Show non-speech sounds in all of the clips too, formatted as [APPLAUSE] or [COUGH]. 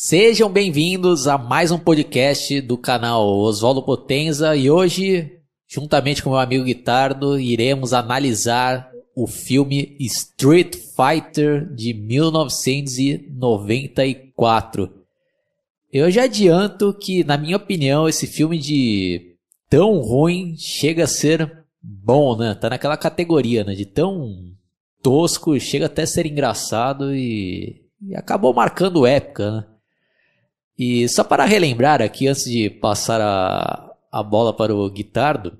Sejam bem-vindos a mais um podcast do canal Oswaldo Potenza e hoje, juntamente com meu amigo Guitardo, iremos analisar o filme Street Fighter de 1994. Eu já adianto que, na minha opinião, esse filme de tão ruim chega a ser bom, né? Tá naquela categoria, né? De tão tosco, chega até a ser engraçado e, e acabou marcando época, né? E só para relembrar aqui, antes de passar a, a bola para o Guitardo,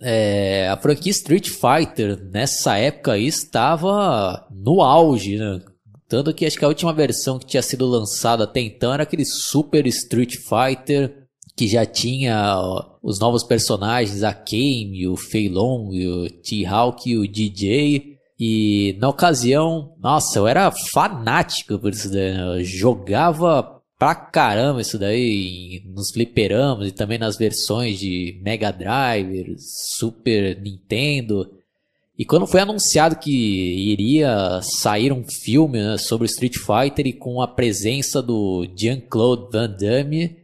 é, a franquia Street Fighter nessa época estava no auge, né? Tanto que acho que a última versão que tinha sido lançada até então era aquele Super Street Fighter que já tinha os novos personagens, a Kame, o Fei Long, o T-Hawk e o DJ. E na ocasião, nossa, eu era fanático por isso. Né? Eu jogava pra caramba isso daí nos fliperamas e também nas versões de Mega Drive, Super Nintendo. E quando foi anunciado que iria sair um filme né, sobre Street Fighter e com a presença do Jean-Claude Van Damme,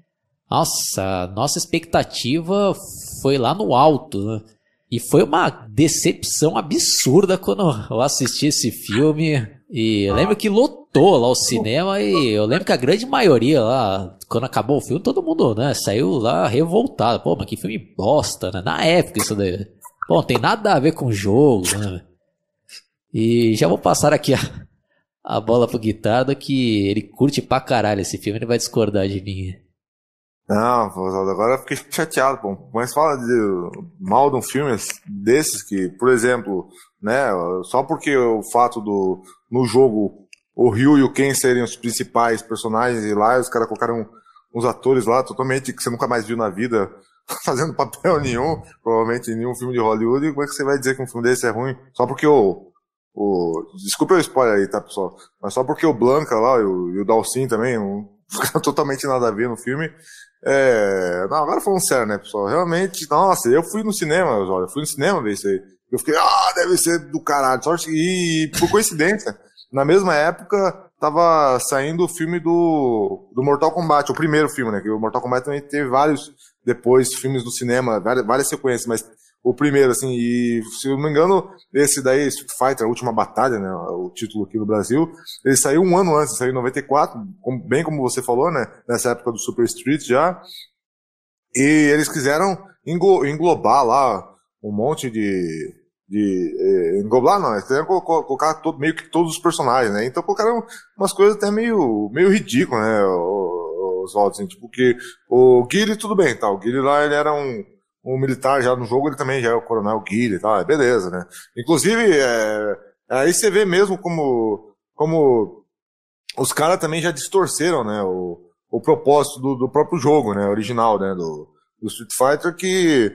nossa, nossa expectativa foi lá no alto, né? E foi uma decepção absurda quando eu assisti esse filme. E eu lembro que lotou lá o cinema e eu lembro que a grande maioria lá, quando acabou o filme, todo mundo, né, saiu lá revoltado. Pô, mas que filme bosta, né? Na época isso daí. Não tem nada a ver com o jogo, né? E já vou passar aqui a, a bola pro Guitardo que ele curte pra caralho esse filme, ele vai discordar de mim. Não, agora eu fiquei chateado, pô. Mas fala de, mal de um filme desses que, por exemplo, né, só porque o fato do, no jogo, o Ryu e o Ken serem os principais personagens e lá os caras colocaram uns atores lá totalmente que você nunca mais viu na vida [LAUGHS] fazendo papel nenhum, provavelmente em nenhum filme de Hollywood, como é que você vai dizer que um filme desse é ruim? Só porque o, o desculpa o spoiler aí, tá, pessoal? Mas só porque o Blanca lá e o, e o Dalcin também, um, [LAUGHS] totalmente nada a ver no filme, é... Não, agora falando sério, né, pessoal? Realmente, nossa, eu fui no cinema, olha, fui no cinema ver isso aí. Eu fiquei, ah, deve ser do caralho. Sorte e por coincidência, na mesma época tava saindo o filme do, do Mortal Kombat, o primeiro filme, né? Que o Mortal Kombat também teve vários depois filmes do cinema, várias, várias sequências, mas o primeiro, assim, e se eu não me engano, esse daí, Street Fighter, a última batalha, né, o título aqui no Brasil, ele saiu um ano antes, saiu em 94, bem como você falou, né, nessa época do Super Street já, e eles quiseram englobar lá um monte de, de eh, englobar não, eles quiseram colocar todo, meio que todos os personagens, né, então colocaram umas coisas até meio, meio ridículas, né, os Oswald, assim, tipo que o Guile tudo bem, tá, o Guile lá ele era um um militar já no jogo, ele também já é o coronel Guilherme e tal, é beleza, né? Inclusive, é, aí você vê mesmo como, como os caras também já distorceram, né, o, o propósito do, do próprio jogo, né, original, né, do, do Street Fighter, que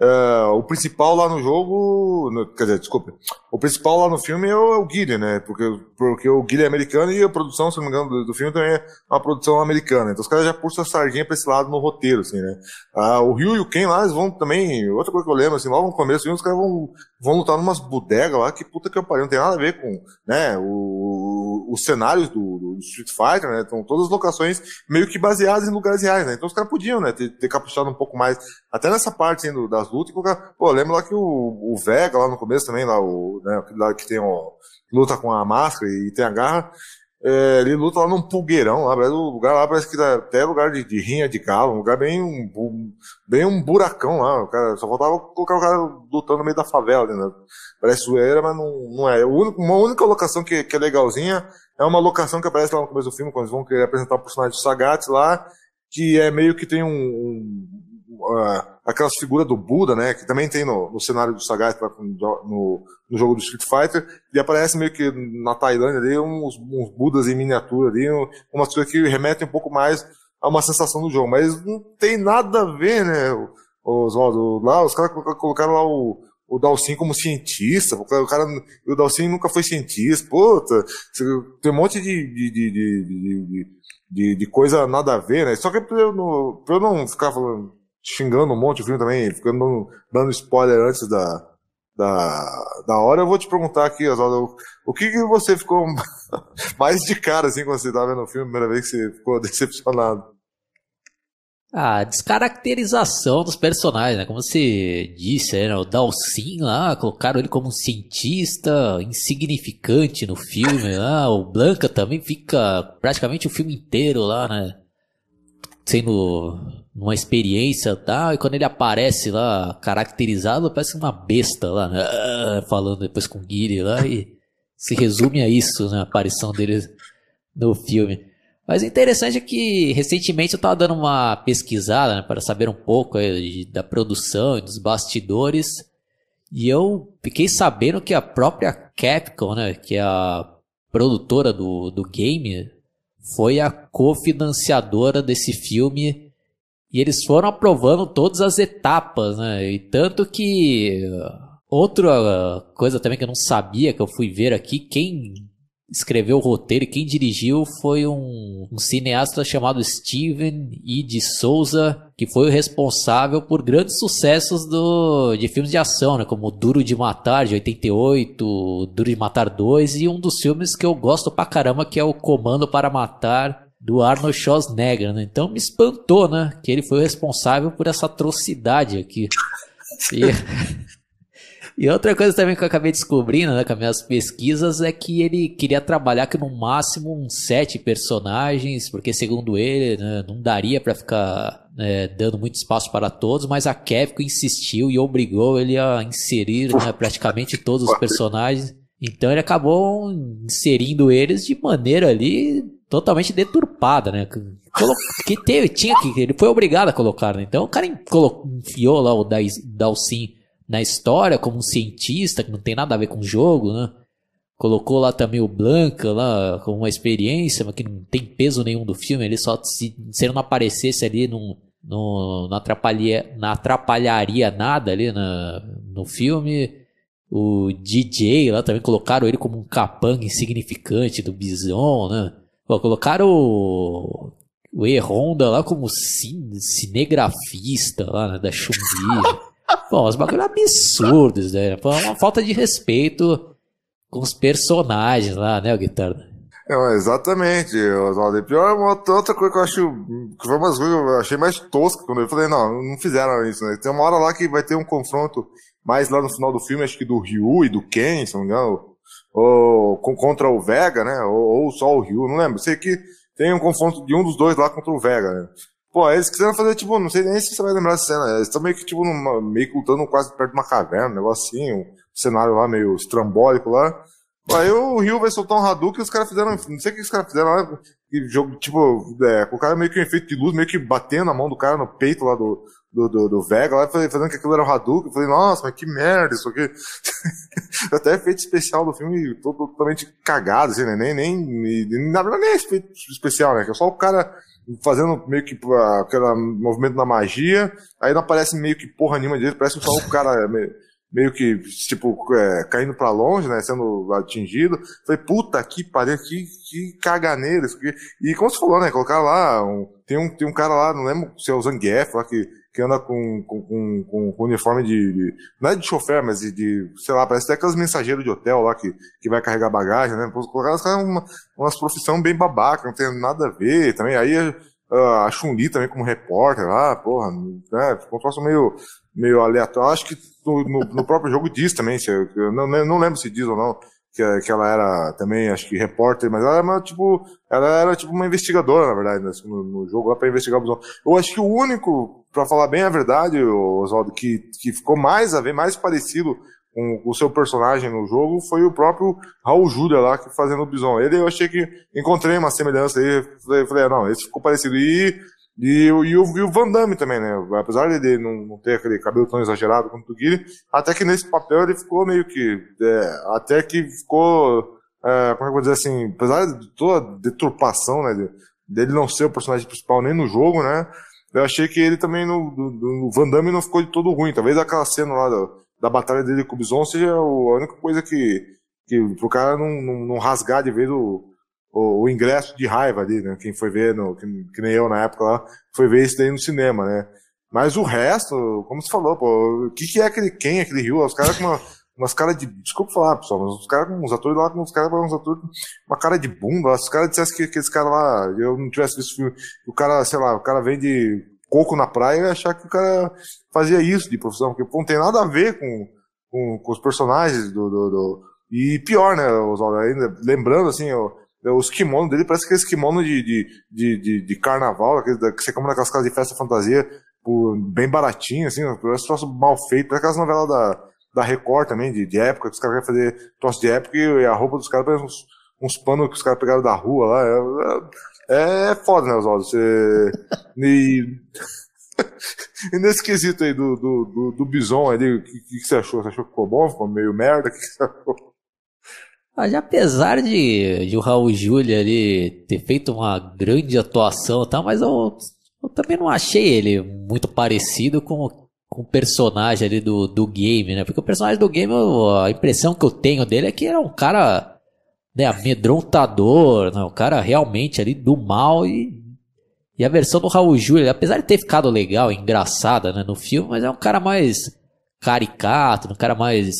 Uh, o principal lá no jogo, no, quer dizer, desculpa, o principal lá no filme é o, é o Guilherme, né? Porque, porque o Guilherme é americano e a produção, se não me engano, do, do, filme também é uma produção americana. Então os caras já puxam a sardinha pra esse lado no roteiro, assim, né? Uh, o Ryu e o Ken lá, eles vão também, outra coisa que eu lembro, assim, logo no começo, os caras vão, vão lutar numas bodegas lá, que puta que eu pariu, não tem nada a ver com, né, o, os cenários do, do Street Fighter, né? Então todas as locações meio que baseadas em lugares reais, né? Então os caras podiam, né, ter, ter caprichado um pouco mais, até nessa parte, assim, do, das luta e. Pô, lembra lá que o, o Vega lá no começo também, lá, o, né, lá que tem o. luta com a máscara e tem a garra. É, ele luta lá num pulgueirão, lá, o lugar lá parece que dá até lugar de, de rinha de galo, um lugar bem um, bem um buracão lá, o cara, só faltava colocar o cara lutando no meio da favela, né? parece zoeira, mas não, não é. Único, uma única locação que, que é legalzinha é uma locação que aparece lá no começo do filme, quando eles vão querer apresentar o personagem do Sagat lá, que é meio que tem um, um uh, aquelas figuras do Buda, né, que também tem no, no cenário do Sagat no, no jogo do Street Fighter, e aparece meio que na Tailândia ali uns, uns Budas em miniatura ali, umas coisas que remetem um pouco mais a uma sensação do jogo, mas não tem nada a ver, né, os, os, lá, os caras colocaram lá o, o Dalcin como cientista, o cara, o Dalcin nunca foi cientista, puta, tem um monte de, de, de, de, de, de coisa nada a ver, né? Só que pra eu não, pra eu não ficar falando, xingando um monte o filme também, ficando dando, spoiler antes da, da, da hora, eu vou te perguntar aqui, Oswaldo, o que, que você ficou [LAUGHS] mais de cara, assim, quando você estava vendo o filme, a primeira vez que você ficou [LAUGHS] decepcionado? Ah, descaracterização dos personagens, né? Como você disse, né? o Dalsin lá, colocaram ele como um cientista insignificante no filme lá. O Blanca também fica praticamente o filme inteiro lá, né? Sendo uma experiência tal. E quando ele aparece lá, caracterizado, parece uma besta lá, né? Ah, falando depois com o Guiri lá. E [LAUGHS] se resume a isso, né? A aparição dele no filme. Mas o interessante é que recentemente eu estava dando uma pesquisada né, para saber um pouco aí, da produção e dos bastidores. E eu fiquei sabendo que a própria Capcom, né, que é a produtora do, do game, foi a cofinanciadora desse filme. E eles foram aprovando todas as etapas, né? E tanto que outra coisa também que eu não sabia, que eu fui ver aqui, quem escreveu o roteiro e quem dirigiu foi um, um, cineasta chamado Steven E. de Souza, que foi o responsável por grandes sucessos do, de filmes de ação, né, como Duro de Matar, de 88, Duro de Matar 2, e um dos filmes que eu gosto pra caramba, que é o Comando para Matar, do Arnold Schwarzenegger, né? Então me espantou, né, que ele foi o responsável por essa atrocidade aqui. E... [LAUGHS] E outra coisa também que eu acabei descobrindo, né, com as minhas pesquisas, é que ele queria trabalhar com no máximo uns sete personagens, porque segundo ele, né, não daria para ficar né, dando muito espaço para todos, mas a Capcom insistiu e obrigou ele a inserir né, praticamente todos os personagens. Então ele acabou inserindo eles de maneira ali totalmente deturpada, né? Que teve, tinha que, ele foi obrigado a colocar, né? Então o cara enfiou lá o Dalsin na história como um cientista que não tem nada a ver com o jogo, né? Colocou lá também o Blanca lá como uma experiência, mas que não tem peso nenhum do filme. Ele só se, se ele não aparecesse ali não, não, atrapalharia, não atrapalharia nada ali na, no filme. O DJ lá também colocaram ele como um capanga insignificante do Bison, né? Pô, colocaram o, o E-Honda lá como cine, cinegrafista lá, né, da chun Bom, os bagulho absurdos, né? Uma falta de respeito com os personagens lá, né, o Guitarra? É, exatamente, Oswaldo. E pior, uma outra coisa que eu acho que foi coisas que eu achei mais tosca quando eu falei, não, não fizeram isso, né? Tem uma hora lá que vai ter um confronto mais lá no final do filme, acho que do Ryu e do Ken, se não me engano, ou, contra o Vega, né? Ou, ou só o Ryu, não lembro. Sei que tem um confronto de um dos dois lá contra o Vega, né? Pô, eles quiseram fazer, tipo, não sei nem se você vai lembrar dessa cena. Eles estão meio que, tipo, numa, meio que lutando quase perto de uma caverna, um negocinho, um cenário lá meio estrambólico lá. Aí o Rio vai soltar um Hadouken e os caras fizeram, não sei o que os caras fizeram lá, jogo, tipo, é, com o cara meio que um efeito de luz, meio que batendo a mão do cara no peito lá do, do, do, do Vega, lá, fazendo que aquilo era um Hadouken. Eu falei, nossa, mas que merda isso aqui. [LAUGHS] Até efeito especial do filme totalmente cagado, assim, né? Nem, nem, na verdade nem é efeito especial, né? Que é só o cara fazendo meio que aquele movimento da magia, aí não aparece meio que porra nenhuma dele, parece só o cara meio, que, tipo, é, caindo pra longe, né, sendo atingido. Falei, puta que pariu, que, que caganeira isso aqui. E como você falou, né, colocar lá, um, tem, um, tem um cara lá, não lembro se é o Zangief lá, que que anda com, com, com, com uniforme de, de, Não é de chofer, mas de, de, Sei lá, parece até aqueles mensageiros de hotel lá que, que vai carregar bagagem, né? Colocar os caras uma, umas profissão bem babaca, não tem nada a ver também. Aí uh, a Chun-Li também como repórter lá, porra, né? Ficou um troço meio, meio aleatório. Acho que no, no, no, próprio jogo diz também, se, não, não lembro se diz ou não, que, que ela era também, acho que repórter, mas ela era tipo, ela era tipo uma investigadora, na verdade, né? no, no jogo lá para investigar o Eu acho que o único para falar bem a verdade, Oswaldo, que, que ficou mais a ver, mais parecido com o seu personagem no jogo foi o próprio Raul Júlia lá, que fazendo o Bison. Ele eu achei que encontrei uma semelhança aí, falei, ah, não, esse ficou parecido. E, e, e, o, e o Van Damme também, né? Apesar de não, não ter aquele cabelo tão exagerado quanto o Guilherme, até que nesse papel ele ficou meio que. É, até que ficou. É, como é que eu vou dizer assim? Apesar de toda a deturpação, né? Dele não ser o personagem principal nem no jogo, né? Eu achei que ele também, no, no, Van Damme, não ficou de todo ruim. Talvez aquela cena lá da, da batalha dele com o Bison seja a única coisa que, que pro cara não, não, não rasgar de vez o, o, o, ingresso de raiva ali, né? Quem foi ver, no, que, que, nem eu na época lá, foi ver isso daí no cinema, né? Mas o resto, como você falou, pô, o que, que é aquele quem, aquele Rio? Os caras com uma, umas caras de. Desculpa falar, pessoal, mas os caras, uns atores lá, uns caras, uns atores, uma cara de bunda. Se os caras dissessem que aqueles caras lá, eu não tivesse visto o filme, o cara, sei lá, o cara vende coco na praia, eu ia achar que o cara fazia isso de profissão, porque pô, não tem nada a ver com, com, com os personagens do, do, do, E pior, né, Oswaldo, ainda lembrando assim, ó, os kimonos dele parece aqueles kimonos de, de, de, de, de carnaval, que você compra naquelas casas de festa fantasia, por, bem baratinho, assim, parece um troço mal feito, parece aquelas novelas da, da Record também, de, de época, que os caras querem fazer troço de época e a roupa dos caras parece uns, uns panos que os caras pegaram da rua lá. É, é, é foda, né, Oswaldo? Você. [LAUGHS] e, [LAUGHS] e nesse quesito aí do, do, do, do Bison ali, o que, que, você achou? Você achou que ficou bom? Ficou meio merda? O que, que você achou? Mas apesar de, de o Raul Júlia ali ter feito uma grande atuação, tá, mas eu, eu também não achei ele muito parecido com, com o personagem ali do, do game, né? Porque o personagem do game, a impressão que eu tenho dele é que era um cara né, amedrontador, né? um cara realmente ali do mal e, e a versão do Raul Júlia, apesar de ter ficado legal, engraçada né, no filme, mas é um cara mais caricato, um cara mais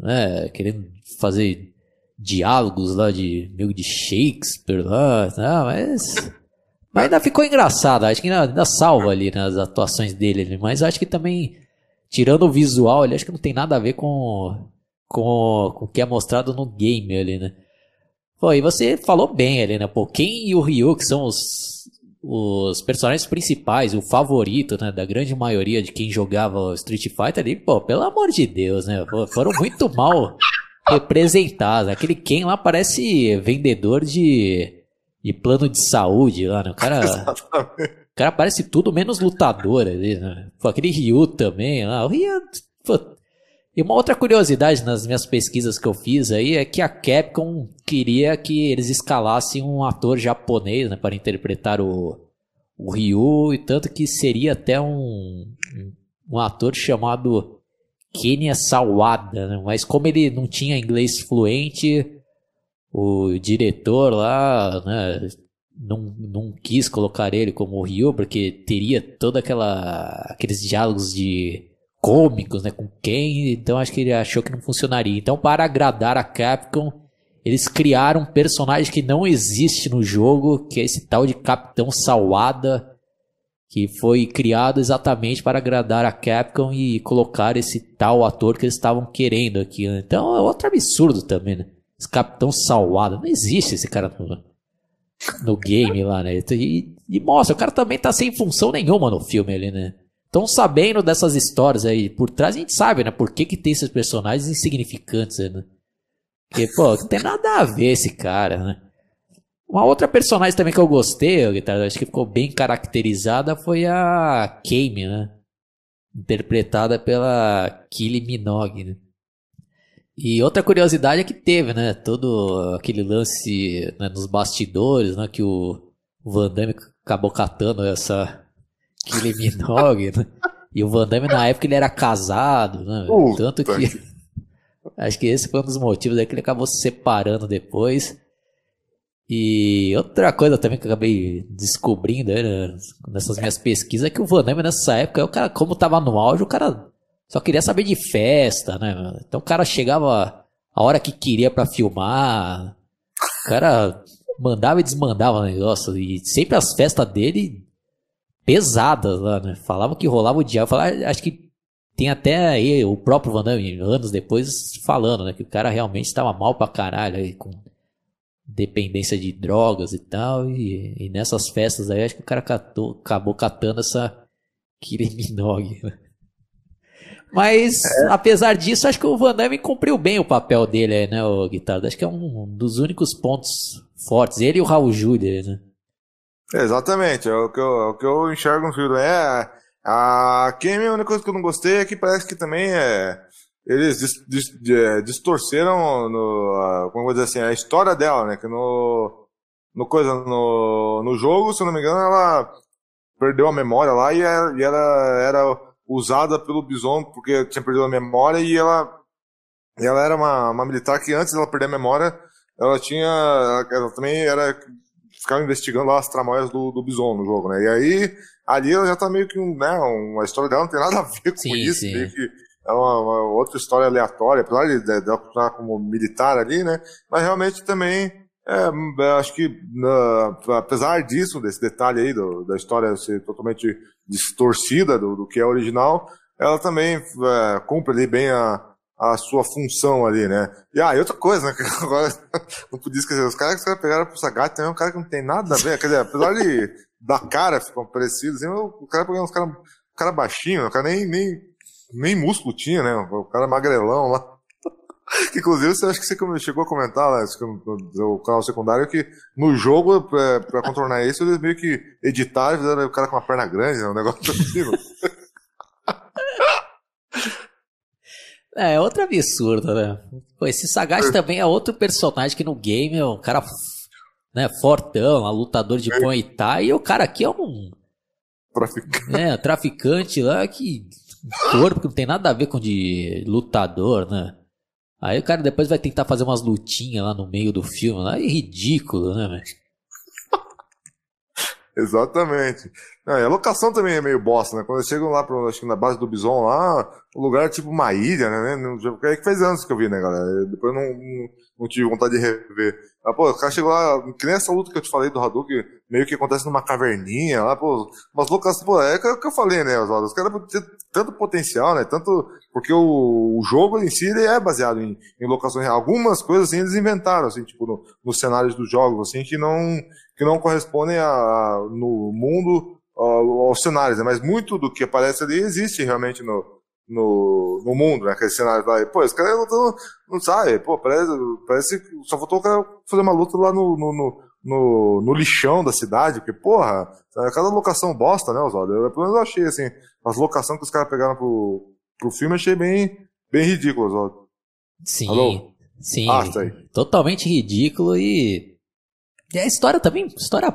né, querendo fazer diálogos lá de meio de Shakespeare lá, tá? mas, mas ainda ficou engraçado, acho que ainda, ainda salva ali nas né, atuações dele, mas acho que também, tirando o visual, ele acho que não tem nada a ver com, com, com o que é mostrado no game ali, né? Pô, e você falou bem ali, né? Pô, Ken e o Ryu, que são os, os personagens principais, o favorito, né, da grande maioria de quem jogava Street Fighter ali, pô, pelo amor de Deus, né? Pô, foram muito mal representados. Aquele Ken lá parece vendedor de, de plano de saúde lá, né? O cara. [LAUGHS] O cara parece tudo menos lutador ali, né? Pô, aquele Ryu também lá. O Ryu. Pô. E uma outra curiosidade nas minhas pesquisas que eu fiz aí é que a Capcom queria que eles escalassem um ator japonês né, para interpretar o, o Ryu, e tanto que seria até um, um ator chamado Kenya Sawada, né? mas como ele não tinha inglês fluente, o diretor lá né, não, não quis colocar ele como o Ryu, porque teria toda aquela aqueles diálogos de cômicos, né, com quem, então acho que ele achou que não funcionaria. Então, para agradar a Capcom, eles criaram um personagem que não existe no jogo, que é esse tal de Capitão Sawada, que foi criado exatamente para agradar a Capcom e colocar esse tal ator que eles estavam querendo aqui. Então é outro absurdo também, né? Esse Capitão Salwada, não existe esse cara no, no game lá, né? E, e, mostra, o cara também tá sem função nenhuma no filme ali, né? Então sabendo dessas histórias aí por trás, a gente sabe, né? Por que, que tem esses personagens insignificantes, né? Porque, pô, não tem nada a ver esse cara, né? Uma outra personagem também que eu gostei, acho que ficou bem caracterizada, foi a Kame, né? Interpretada pela Kylie Minogue, né? E outra curiosidade é que teve, né? Todo aquele lance né, nos bastidores, né? Que o Van Damme acabou catando essa Kylie [LAUGHS] Minogue, né? E o Van Damme na época ele era casado, né? Uh, Tanto que... [LAUGHS] Acho que esse foi um dos motivos aí que ele acabou se separando depois. E outra coisa também que eu acabei descobrindo né, nessas minhas pesquisas é que o Van Damme nessa época, o cara, como tava no auge, o cara só queria saber de festa, né? Então o cara chegava a hora que queria para filmar, o cara mandava e desmandava o negócio, e sempre as festas dele pesadas lá, né? Falavam que rolava o diabo, falava, acho que tem até aí o próprio Van Damme, anos depois, falando, né? Que o cara realmente estava mal pra caralho aí, com dependência de drogas e tal. E, e nessas festas aí, acho que o cara catou, acabou catando essa Kylie Minogue. Né? Mas, é. apesar disso, acho que o Van Damme cumpriu bem o papel dele aí, né, o Guitarra? Acho que é um dos únicos pontos fortes. Ele e o Raul Júlia, né? exatamente, é o que eu, é o que eu enxergo no filme. É, a Kemi, a única coisa que eu não gostei é que parece que também é eles dis, dis, é, distorceram no, como vou dizer assim, a história dela, né? Que no, no coisa, no, no jogo, se eu não me engano, ela perdeu a memória lá e ela, e ela era usada pelo Bison porque tinha perdido a memória e ela, ela era uma, uma militar que antes dela perder a memória, ela tinha, ela também era ficava investigando lá as tramóias do, do Bison no jogo, né? E aí ali ela já tá meio que um, né, uma história dela não tem nada a ver com sim, isso, sim. meio que é uma, uma outra história aleatória, apesar de, de, de como militar ali, né? Mas realmente também é, acho que na, apesar disso, desse detalhe aí do, da história ser totalmente distorcida do, do que é original, ela também é, cumpre ali bem a, a sua função ali, né? E, ah, e outra coisa, né? [LAUGHS] Agora, não podia esquecer, os caras que pegaram pro Sagat também é um cara que não tem nada a ver, quer dizer, apesar de [LAUGHS] da cara ficam parecidos, assim, o cara pegou uns caras cara baixinho, o cara nem, nem, nem músculo tinha, né? O cara magrelão lá. Que, inclusive, você acha que você chegou a comentar lá no, no canal secundário que no jogo, pra, pra contornar isso, eles meio que editaram fizeram o cara com uma perna grande, né? Um negócio [LAUGHS] assim. É, é outra absurda, né? Pô, esse Sagat é. também é outro personagem que no game é um cara né, fortão, lutador de é. Thai, e o cara aqui é um. Traficante. É, traficante lá que. Corpo que não tem nada a ver com de lutador, né? Aí o cara depois vai tentar fazer umas lutinhas lá no meio do filme, é ridículo, né, velho? [LAUGHS] Exatamente. Não, a locação também é meio bosta, né? Quando eles chegam lá pro, acho que na base do Bison lá, o lugar é tipo uma ilha, né? É que faz anos que eu vi, né, galera? Depois eu não, não, não tive vontade de rever. Mas, pô, o cara chegou lá, que nem essa luta que eu te falei do Hadouken, meio que acontece numa caverninha lá, pô, umas loucas, pô, é o que eu falei, né, Oswaldo? Os caras têm tanto potencial, né? Tanto, porque o, o jogo em si, ele é baseado em, em locações. Algumas coisas, assim, eles inventaram, assim, tipo, no, nos cenários dos jogos, assim, que não, que não correspondem a, a no mundo, aos cenários, né? Mas muito do que aparece ali existe realmente no, no, no mundo, né? Aquele cenário lá. Pô, esse cara não, não sabe, pô, parece, parece que só faltou o cara fazer uma luta lá no, no, no, no, lixão da cidade, porque, porra, cada locação bosta, né, Oswaldo? Eu, pelo menos eu achei, assim, as locações que os caras pegaram pro, pro filme, achei bem, bem ridículo, Oswaldo. Sim, Alô? sim. Ah, tá. Totalmente ridículo e... E a história também, história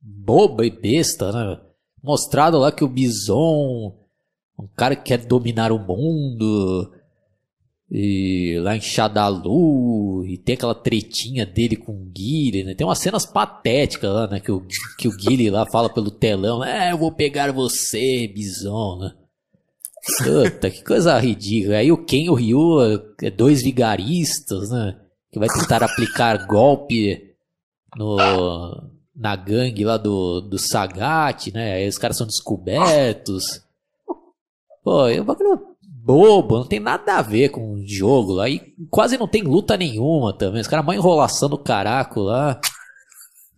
boba e besta, né? Mostrado lá que o Bison um cara que quer dominar o mundo. E lá em Shadalu, e tem aquela tretinha dele com o Guile, né? Tem umas cenas patéticas lá, né? Que o, que o Guile lá fala pelo telão, é, eu vou pegar você, Bison, né? Puta, que coisa ridícula. Aí o Ken e o Ryu é dois vigaristas, né? Que vai tentar aplicar golpe no, na gangue lá do, do Sagat, né? Aí os caras são descobertos. Pô, é um bagulho bobo, não tem nada a ver com o jogo lá. E quase não tem luta nenhuma também. Os caras mó enrolação do caraco lá.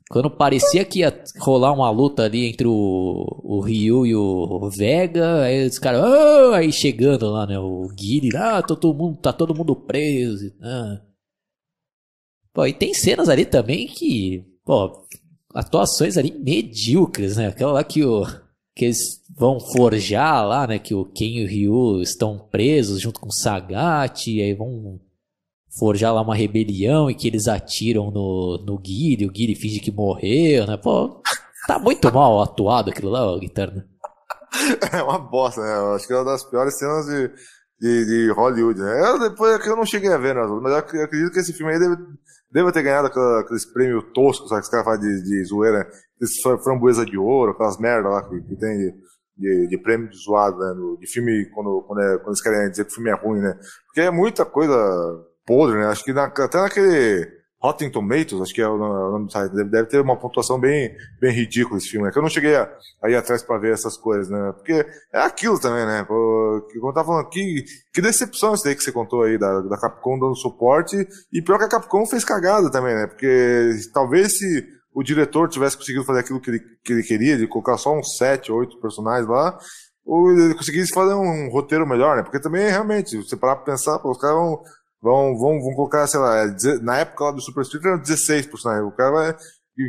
Quando parecia que ia rolar uma luta ali entre o, o Ryu e o Vega, aí os caras, oh! aí chegando lá, né? O Guile, ah, tá todo mundo, tá todo mundo preso. Ah. Pô, e tem cenas ali também que, pô, atuações ali medíocres, né? Aquela lá que o que eles vão forjar lá, né? Que o Ken e o Ryu estão presos junto com o Sagat, e aí vão forjar lá uma rebelião e que eles atiram no, no Guile, o Guile finge que morreu, né? Pô, tá muito mal atuado aquilo lá, o Guitarra. [LAUGHS] É uma bosta, né? Eu acho que é uma das piores cenas de, de, de Hollywood, né? Eu, depois é eu não cheguei a ver, né? mas eu acredito que esse filme aí deve, deve ter ganhado aqueles prêmios toscos, sabe? Que os caras fazem de, de zoeira, né? framboesa de ouro, aquelas merda lá que, que tem de, de, de, prêmio de zoado, né? de filme, quando, quando, é, quando eles querem dizer que o filme é ruim, né? Porque é muita coisa podre, né? Acho que na, até naquele Rotten Tomatoes, acho que é o nome do site, deve, ter uma pontuação bem, bem ridícula esse filme, né? Que eu não cheguei a, ir atrás pra ver essas coisas, né? Porque é aquilo também, né? Que, eu tava falando, que, que decepção isso daí que você contou aí, da, da Capcom dando suporte, e pior que a Capcom fez cagada também, né? Porque talvez se o diretor tivesse conseguido fazer aquilo que ele, que ele queria, de colocar só uns sete, oito personagens lá, ou ele conseguisse fazer um roteiro melhor, né? Porque também, realmente, você parar pra pensar, os caras vão, vão, vão, vão colocar, sei lá, é na época lá do Super Street eram 16 personagens. O cara vai.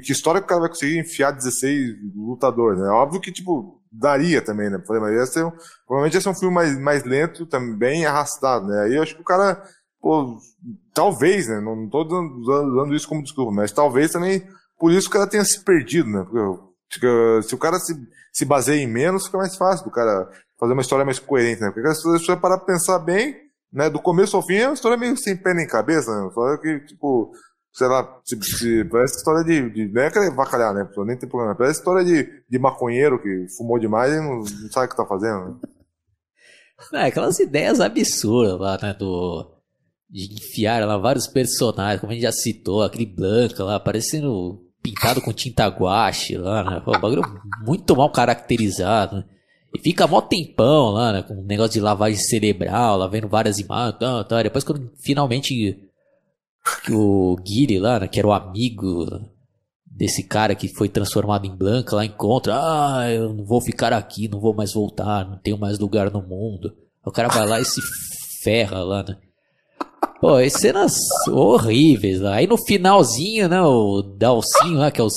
Que história que o cara vai conseguir enfiar 16 lutadores, né? Óbvio que, tipo, daria também, né? Mas ia ser um, provavelmente ia ser um filme mais, mais lento, também arrastado, né? Aí eu acho que o cara, pô, talvez, né? Não, tô dando isso como desculpa, mas talvez também por isso que ela tenha se perdido, né? Porque, se o cara se, se baseia em menos, fica mais fácil do cara fazer uma história mais coerente, né? Porque se você parar pra pensar bem, né? Do começo ao fim é uma história meio sem pé nem cabeça, né? Uma história que, tipo, sei lá, se, se, parece história de, de. Não é aquele vacalhar, né? Nem tem problema. Parece história de, de maconheiro que fumou demais e não, não sabe o que tá fazendo, né? É, aquelas ideias absurdas lá, né? Do, de enfiar lá vários personagens, como a gente já citou, aquele Blanca lá, parecendo pintado com tinta guache lá, né? Pô, bagulho muito mal caracterizado, né? E fica mó tempão lá, né? Com um negócio de lavagem cerebral, lá vendo várias imagens, tá, tá. Depois quando finalmente o Guile lá, né, que era o amigo desse cara que foi transformado em Blanca lá encontra, ah, eu não vou ficar aqui, não vou mais voltar, não tenho mais lugar no mundo. O cara vai lá e se ferra lá, né? Pô, as cenas horríveis lá. Aí no finalzinho, né, o Dalcinho lá, que é os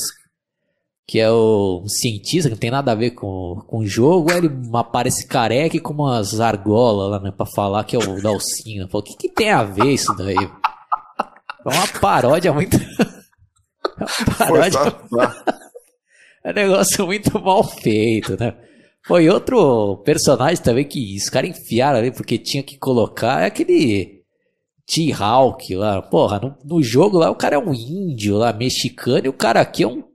que é o cientista, que não tem nada a ver com, com o jogo, aí ele [LAUGHS] aparece careca com umas argolas lá, né, pra falar que é o Dalcinho. Pô, o que, que tem a ver isso daí? É uma paródia muito. [LAUGHS] é uma paródia. [LAUGHS] é um negócio muito mal feito, né? Foi outro personagem também que os caras enfiaram ali porque tinha que colocar. É aquele T-Hawk lá. Porra, no, no, jogo lá o cara é um índio lá, mexicano, e o cara aqui é um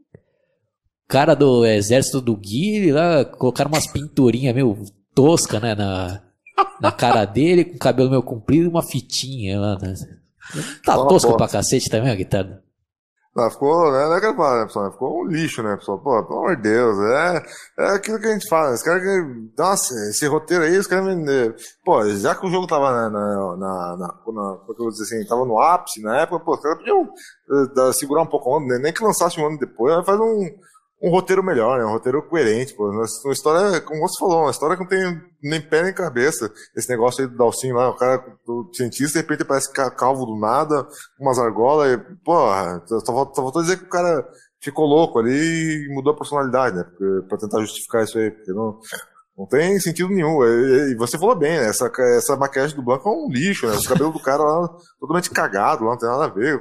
cara do exército do Guile lá. Colocaram umas pinturinhas meio tosca, né? Na, na cara dele, com cabelo meio comprido e uma fitinha lá. Né? Tá tosco pra cacete também a guitarra. Não, ficou, né, não é que falar, né, pessoal? Ficou um lixo, né, pessoal? Pô, pelo amor de Deus, é, é aquilo que a gente fala, os caras que, nossa, esse roteiro aí, os caras vender. Pô, já que o jogo tava na, na, na, na, na como eu vou dizer assim, tava no ápice na época, pô, os caras podiam uh, segurar um pouco a onda, né? nem que lançasse um ano depois, faz um, um roteiro melhor, né? Um roteiro coerente, pô. Uma história, como você falou, uma história que não tem nem pé nem cabeça. Esse negócio aí do Dalcinho lá, o cara, o cientista, de repente parece calvo do nada, umas argolas, e, porra, só, só faltou dizer que o cara ficou louco ali e mudou a personalidade, né? Porque, pra tentar justificar isso aí, porque não, não tem sentido nenhum. E, você falou bem, né? Essa, essa maquiagem do Blanco é um lixo, né? O cabelo do cara lá totalmente cagado, lá não tem nada a ver.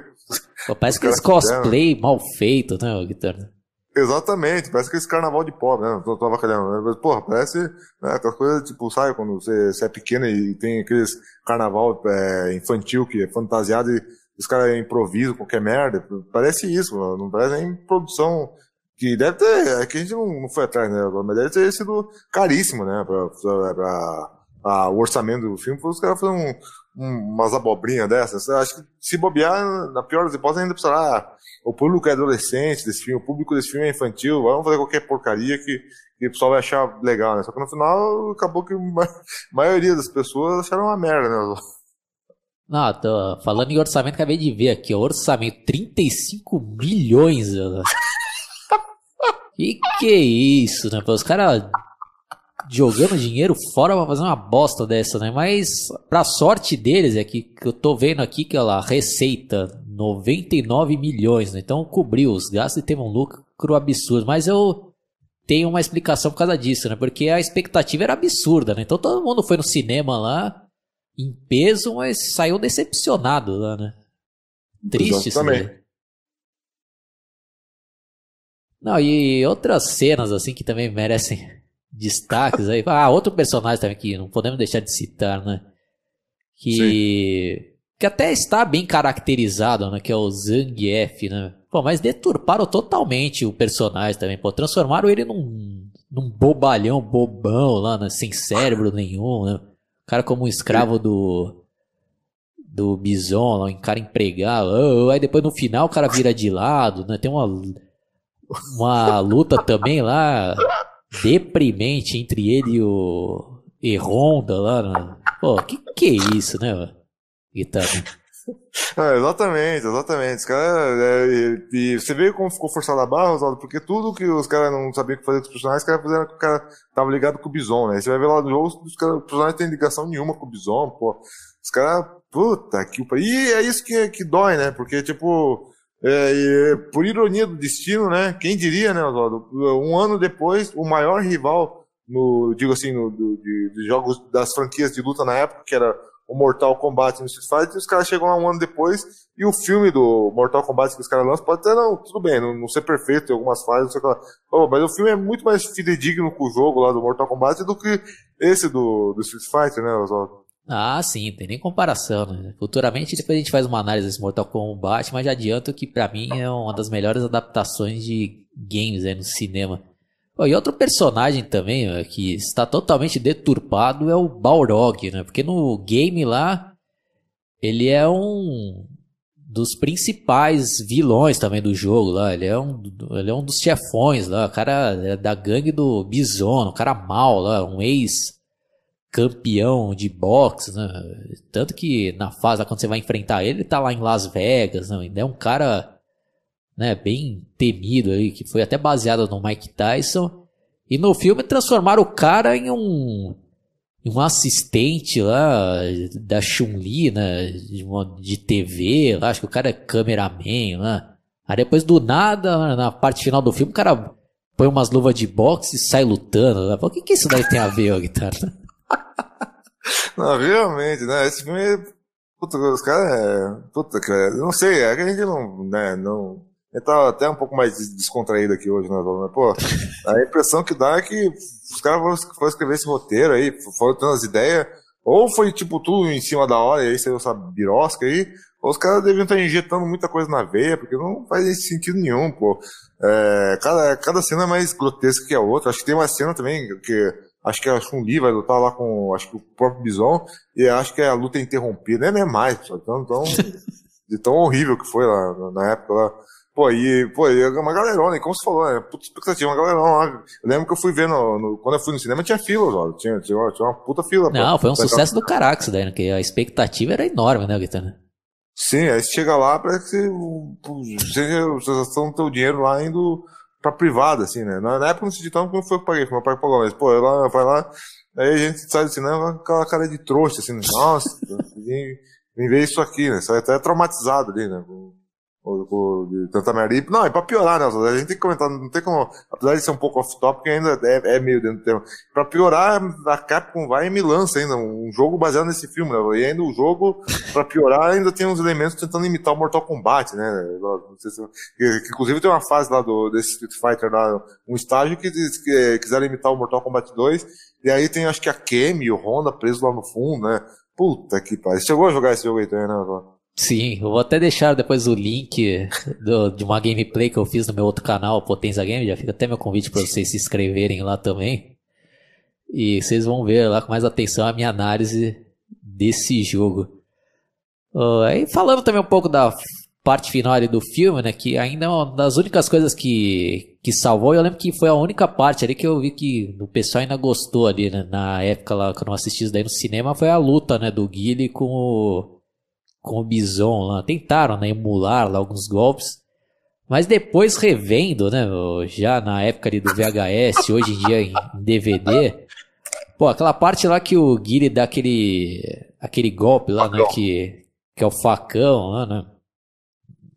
Pô, parece que esse cosplay mal feito, né, Guitarra? Exatamente, parece que esse carnaval de pobre, né? Tô, tô avacalhando. Mas, porra, parece né, aquelas coisas, tipo, sabe, quando você, você é pequeno e tem aqueles carnaval é, infantil que é fantasiado e os caras improvisam qualquer merda. Parece isso, não parece nem produção que deve ter, é que a gente não, não foi atrás, né? Mas deve ter sido caríssimo, né? Pra, pra, pra o orçamento do filme, os caras fazerem um, um, umas abobrinhas dessas. Acho que se bobear, na pior das hipóteses, ainda precisará o público é adolescente desse filme, o público desse filme é infantil, vamos fazer qualquer porcaria que, que o pessoal vai achar legal, né? Só que no final acabou que [LAUGHS] a maioria das pessoas acharam uma merda, né? Não, tô falando em orçamento, acabei de ver aqui, orçamento 35 milhões. [LAUGHS] que que é isso, né? Os caras jogando dinheiro fora pra fazer uma bosta dessa, né? Mas pra sorte deles é que, que eu tô vendo aqui que ela receita 99 milhões, né? Então cobriu os gastos e teve um lucro absurdo. Mas eu tenho uma explicação por causa disso, né? Porque a expectativa era absurda, né? Então todo mundo foi no cinema lá em peso, mas saiu decepcionado lá, né? Triste isso né? Não, e outras cenas assim que também merecem destaques aí. Ah, outro personagem também que não podemos deixar de citar, né? Que Sim que até está bem caracterizado, né? Que é o Zangief, né? Pô, mas deturparam totalmente o personagem também, pô. Transformaram ele num, num bobalhão, bobão lá, né? Sem cérebro nenhum, né? O cara como um escravo do do Bison, lá, um cara empregado. Oh, aí depois no final o cara vira de lado, né? Tem uma uma luta também lá deprimente entre ele e o e Honda lá, né? Pô, que que é isso, né? guitarra. [LAUGHS] É, exatamente, exatamente. Os cara, é, e, e, você vê como ficou forçado a barra, Oswaldo, porque tudo que os caras não sabiam fazer com os personagens, os caras fizeram que o cara tava ligado com o Bison, né? Você vai ver lá no jogo, os, cara, os personagens têm ligação nenhuma com o Bison, pô. Os caras, puta que E é isso que, que dói, né? Porque, tipo, é, por ironia do destino, né? Quem diria, né, Oswaldo? Um ano depois, o maior rival, no, digo assim, no, do, de, de jogos das franquias de luta na época, que era o Mortal Kombat no Street Fighter, os caras chegam lá um ano depois, e o filme do Mortal Kombat que os caras lançam pode até, não, tudo bem, não, não ser perfeito, tem algumas falhas, não sei o que lá. Oh, mas o filme é muito mais fidedigno com o jogo lá do Mortal Kombat do que esse do, do Street Fighter, né, Oswaldo? Ah, sim, tem nem comparação, né? Futuramente depois a gente faz uma análise desse Mortal Kombat, mas já adianto que para mim é uma das melhores adaptações de games aí no cinema. E outro personagem também ó, que está totalmente deturpado é o Balrog, né? Porque no game lá ele é um dos principais vilões também do jogo lá. Ele é um, ele é um dos chefões lá, o cara é da gangue do Bison, o cara mal lá, um ex campeão de boxe, né? Tanto que na fase quando você vai enfrentar ele, ele tá lá em Las Vegas, né? Ainda é um cara, né, bem temido aí, que foi até baseado no Mike Tyson. E no filme transformaram o cara em um um assistente lá da Chun-Li, né, de, de TV, lá, acho que o cara é cameraman lá. Aí depois do nada, na parte final do filme, o cara põe umas luvas de boxe e sai lutando. Né? O que, que isso daí tem a ver, Guitarra? Não, realmente, né? Esse filme. Puta, os caras. É, puta, cara, não sei, é que a gente não. Né, não ele tá até um pouco mais descontraído aqui hoje, né, Mas, pô, a impressão que dá é que os caras foram escrever esse roteiro aí, foram tendo as ideias, ou foi tipo tudo em cima da hora, e aí saiu essa birosca aí, ou os caras deviam estar injetando muita coisa na veia, porque não faz sentido nenhum, pô. É, cada, cada cena é mais grotesca que a outra. Acho que tem uma cena também que acho que a Chun-Li vai lutar lá com acho que o próprio Bison, e acho que a luta é interrompida, nem é mais, só tão, tão, [LAUGHS] de tão horrível que foi lá na época lá. Pô, e, pô, e uma galerona, e como você falou, né? Puta expectativa, uma galerona lá. Eu lembro que eu fui ver no, no, quando eu fui no cinema tinha fila, ó, tinha, tinha, uma, tinha uma puta fila. Não, foi um sucesso do Carax daí, né? Que a expectativa era enorme, né, Guitana? Sim, aí você chega lá, parece que você, vocês estão teu dinheiro lá indo pra privada, assim, né? Na, época não se tanto como foi que eu paguei, meu pai pagou, mas, pô, eu lá, vai lá, aí a gente sai do cinema com aquela cara de trouxa, assim, nossa, [LAUGHS] vem, vem ver isso aqui, né? Sai até traumatizado ali, né? De tanta merda. E, não, e pra piorar, né? A gente tem que comentar, não tem como. Apesar de ser um pouco off-topic, ainda é, é, meio dentro do tema. Pra piorar, a Capcom vai e me lança ainda um jogo baseado nesse filme, né? E ainda o jogo, pra piorar, ainda tem uns elementos tentando imitar o Mortal Kombat, né? Se, que, que, inclusive tem uma fase lá do, desse Street Fighter lá, um estágio que, que quiseram imitar o Mortal Kombat 2, e aí tem acho que a Kemi e o Honda presos lá no fundo, né? Puta que pariu. Chegou a jogar esse jogo aí também, né? Sim, eu vou até deixar depois o link do, de uma gameplay que eu fiz no meu outro canal, Potenza Game. Já fica até meu convite para vocês se inscreverem lá também. E vocês vão ver lá com mais atenção a minha análise desse jogo. Uh, aí falando também um pouco da parte final do filme, né, que ainda é uma das únicas coisas que, que salvou. Eu lembro que foi a única parte ali que eu vi que o pessoal ainda gostou ali, né, na época lá que eu não assisti isso daí no cinema, foi a luta, né, do Guile com o com o Bison lá. Tentaram né, emular lá alguns golpes. Mas depois revendo, né? Já na época ali do VHS, [LAUGHS] hoje em dia em DVD. Pô, aquela parte lá que o Guile dá aquele, aquele golpe lá, né? Que, que é o facão lá, né?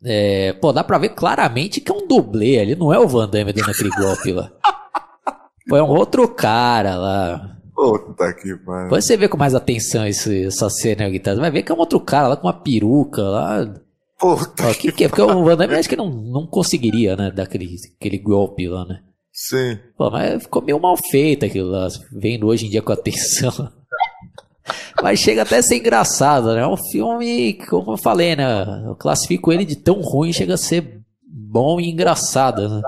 É, pô, dá pra ver claramente que é um dublê ali, não é o Van Damme dando aquele golpe lá. [LAUGHS] Pô, é um outro cara lá. Puta que pariu. Você vê com mais atenção esse, essa cena aí, guitarra. Vai ver que é um outro cara lá com uma peruca lá. Puta Ó, que, que é? Porque o Van Damme acho que não, não conseguiria, né? Dar aquele, aquele golpe lá, né? Sim. Pô, mas ficou meio mal feito aquilo lá, vendo hoje em dia com atenção. [LAUGHS] mas chega até a ser engraçado, né? É um filme, como eu falei, né? Eu classifico ele de tão ruim, chega a ser bom e engraçado, né?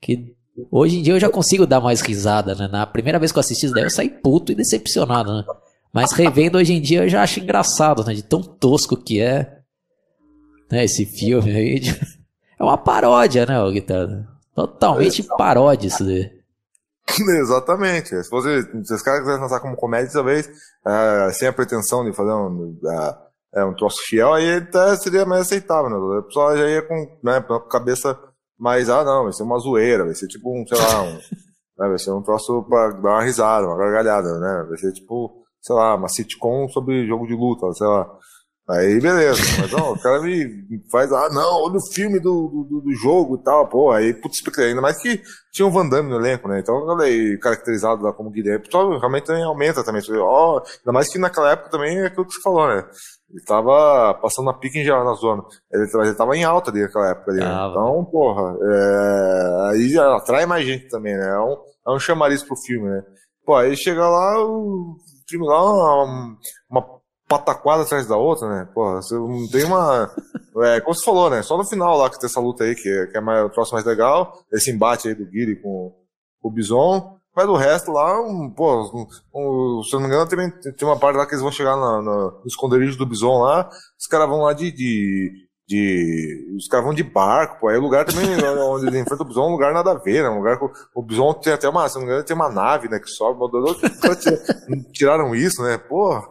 Que Hoje em dia eu já consigo dar mais risada, né? Na primeira vez que eu assisti isso daí eu saí puto e decepcionado, né? Mas revendo hoje em dia eu já acho engraçado, né? De tão tosco que é né? esse filme aí. [LAUGHS] É uma paródia, né, o Guitarra? Totalmente paródia isso daí. [LAUGHS] Exatamente. Se, fosse, se os caras quisessem lançar como comédia, talvez, é, sem a pretensão de fazer um, é, um troço fiel, aí até seria mais aceitável, né? O pessoal já ia com, né, com a cabeça mas, ah, não, vai ser uma zoeira, vai ser tipo um, sei lá, um, [LAUGHS] né, vai ser um troço pra dar uma risada, uma gargalhada, né? Vai ser tipo, sei lá, uma sitcom sobre jogo de luta, sei lá. Aí, beleza. Mas, não, o cara me faz, ah, não, olha o filme do, do, do jogo e tal, pô. Aí, putz, ainda mais que tinha um Van Damme no elenco, né? Então, eu falei, caracterizado lá como Guilherme, então, realmente também aumenta também. Ó, oh, ainda mais que naquela época também é aquilo que você falou, né? Ele tava passando a pique em geral na zona. Ele, ele tava em alta ali naquela época ali, né? Então, porra, é, aí atrai mais gente também, né? É um, é um chamariz pro filme, né? Pô, aí chega lá, o filme lá, uma, uma pataquada atrás da outra, né? Porra, você não tem uma. [LAUGHS] É, como você falou, né? Só no final lá que tem essa luta aí, que, é, que é mais, o troço mais legal, esse embate aí do Guiri com, o Bison, mas o resto lá, um, pô, um, se eu não me engano, tem, tem uma parte lá que eles vão chegar na, na, no esconderijo do Bison lá, os caras vão lá de, de de. Os caras vão de barco, pô. Aí o lugar também, [LAUGHS] onde ele enfrenta o Bison, é um lugar nada a ver, né? Um lugar o Bison tem até uma, se não me engano, tem uma nave, né? Que sobe, [LAUGHS] tiraram isso, né? Porra.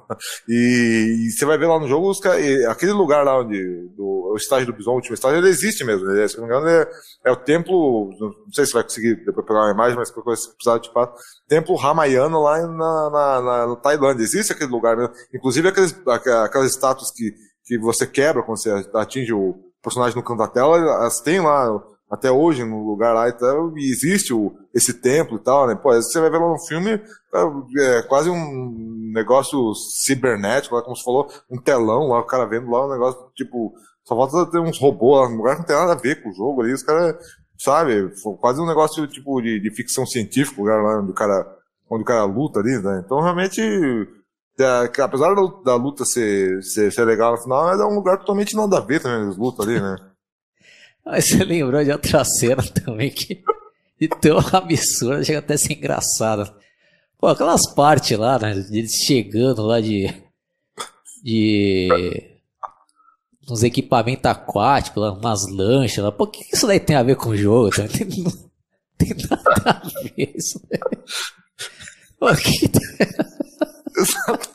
E, e, você vai ver lá no jogo, os caras, aquele lugar lá onde, do, o estágio do Bison, o último estágio, ele existe mesmo. Né? Se não me engano, é, é, o templo, não sei se vai conseguir depois pegar uma imagem, mas qualquer coisa se precisar de fato, templo Ramayana lá na, na, na, na Tailândia. Existe aquele lugar mesmo. Inclusive aqueles, aquelas estátuas que que você quebra quando você atinge o personagem no canto da tela, elas têm lá até hoje no lugar lá e tal, e existe o, esse templo e tal, né? Pô, você vai ver lá no filme, é, é quase um negócio cibernético, lá, como você falou, um telão lá, o cara vendo lá um negócio, tipo, só falta ter uns robôs lá no lugar que não tem nada a ver com o jogo ali, os caras, sabe, quase um negócio tipo de, de ficção científica, o lugar lá onde o cara, onde o cara luta ali, né? Então realmente que apesar da luta ser, ser, ser legal no final, é um lugar totalmente nada a ver também, as lutas ali, né? [LAUGHS] Mas você lembrou de outra cena também que de tão absurda, chega até a ser engraçada. Pô, aquelas partes lá, né? Eles chegando lá de. de. uns equipamentos aquáticos, lá, umas lanchas lá. Pô, o que isso daí tem a ver com o jogo? Não tem, não tem nada a ver isso, né? Pô, que.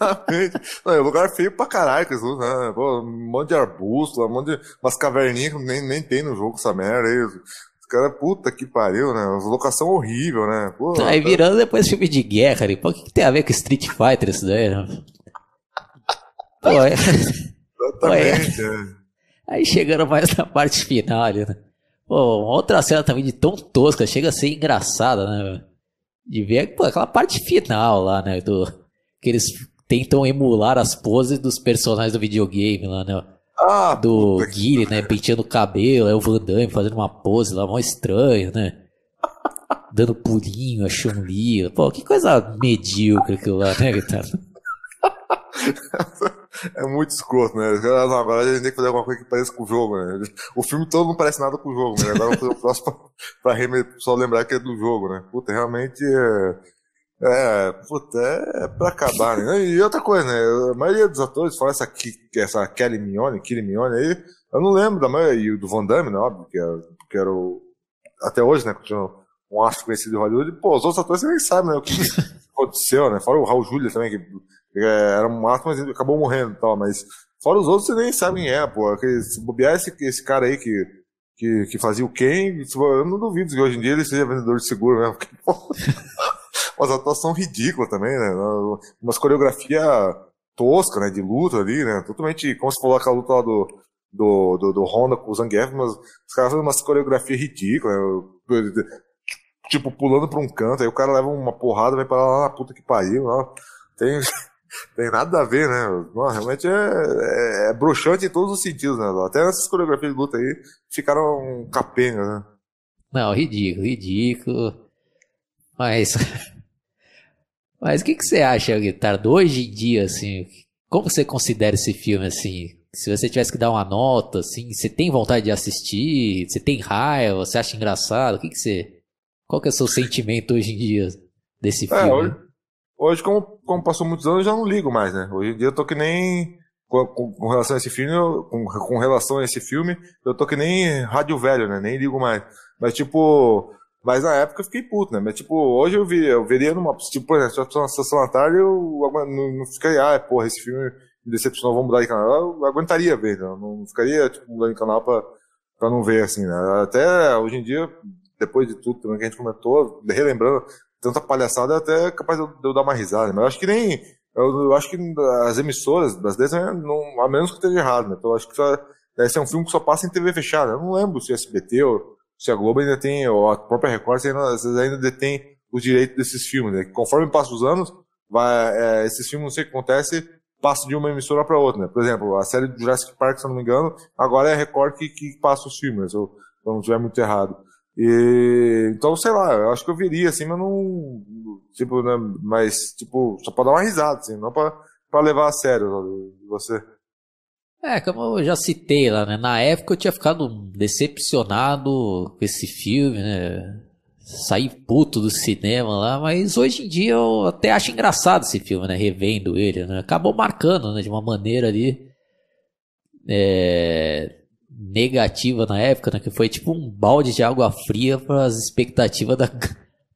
Exatamente. Não, é um lugar feio pra caralho, que né? Pô, um monte de arbusto, um monte de umas caverninhas que nem, nem tem no jogo essa merda aí. Os caras, puta que pariu, né? As locação horrível, né? Pô, aí tá... virando depois filme de guerra ali. Pô, o que, que, tem a ver com Street Fighter isso daí, né? Pô, é... Exatamente, Pô, é... é. Aí chegando mais na parte final ali, né? Pô, outra cena também de tão tosca, chega a ser engraçada, né? De ver pô, aquela parte final lá, né? Do que eles tentam emular as poses dos personagens do videogame lá, né? Ah, do Guile, né? Penteando o cabelo, é o Van Damme fazendo uma pose lá, mó estranho, né? Dando pulinho, a Chun-Li. Pô, que coisa medíocre aquilo lá, né, Guitarra? [LAUGHS] é muito escroto, né? Não, agora a gente tem que fazer alguma coisa que pareça com o jogo, né? O filme todo não parece nada com o jogo, né? Agora vamos fazer [LAUGHS] o próximo pra, pra só lembrar que é do jogo, né? Puta, realmente é é, puta, é pra acabar, né? E outra coisa, né? A maioria dos atores fala essa, essa Kelly Mione, Kelly Mione aí, eu não lembro da maioria, e do Van Damme, né? Óbvio, que era, que era o. Até hoje, né? Continua um astro conhecido de Hollywood. Pô, os outros atores você nem sabem, né? O que [LAUGHS] aconteceu, né? Fora o Raul Julia também, que, que era um astro, mas acabou morrendo e tal, mas. Fora os outros, você nem sabe quem é, pô. Se bobear esse, esse cara aí que, que, que fazia o Ken, eu não duvido que hoje em dia ele seja vendedor de seguro mesmo. [LAUGHS] Porque, pô, umas atuações ridículas também, né? Umas coreografia tosca, né? De luta ali, né? Totalmente, como se falou aquela luta lá do, do, do, do Honda com o Zangief, mas os caras fazem umas coreografia ridícula, né? tipo, pulando pra um canto, aí o cara leva uma porrada, vai parar lá na puta que pariu, ó. Tem, [LAUGHS] tem nada a ver, né? Não, realmente é, é, é broxante em todos os sentidos, né? Até essas coreografias de luta aí ficaram capenga, né? Não, ridículo, ridículo. Mas [LAUGHS] Mas o que, que você acha, Guitardo, hoje em dia, assim, como você considera esse filme, assim? Se você tivesse que dar uma nota, assim, você tem vontade de assistir? Você tem raiva? Você acha engraçado? O que, que você... Qual que é o seu sentimento hoje em dia desse é, filme? Hoje, hoje como, como, passou muitos anos, eu já não ligo mais, né? Hoje em dia eu tô que nem... Com, com, com relação a esse filme, eu, com, com relação a esse filme, eu tô que nem rádio velho, né? Nem ligo mais. Mas, tipo mas na época eu fiquei puto, né? Mas tipo, hoje eu, vi, eu veria numa. Tipo, por exemplo, se uma sessão da tarde, eu não, não ficaria, ah, porra, esse filme me decepcionou, vamos mudar de canal. Eu aguentaria ver, né? não ficaria, tipo, mudando de canal pra, pra não ver, assim, né? Até hoje em dia, depois de tudo também que a gente comentou, relembrando tanta palhaçada, é até capaz de eu, dar uma risada. Mas eu acho que nem. Eu, eu acho que as emissoras brasileiras, né, não, a menos que esteja errado, né? Então eu acho que só, deve ser um filme que só passa em TV fechada. Eu não lembro se é SBT ou se a Globo ainda tem, ou a própria Record ainda, ainda detém os direitos desses filmes, né? Conforme passam os anos, vai, é, esses filmes, não sei o que acontece, passam de uma emissora para outra, né? Por exemplo, a série do Jurassic Park, se eu não me engano, agora é a Record que, que passa os filmes, se eu, se eu não estiver muito errado. E, então, sei lá, eu acho que eu viria, assim, mas não, tipo, né, mas, tipo, só pra dar uma risada, assim, não pra, pra levar a sério, você. É, como eu já citei lá, né? Na época eu tinha ficado decepcionado com esse filme, né? saí puto do cinema lá, mas hoje em dia eu até acho engraçado esse filme, né? Revendo ele, né? Acabou marcando, né? De uma maneira ali é, negativa na época, né? Que foi tipo um balde de água fria para as expectativas da,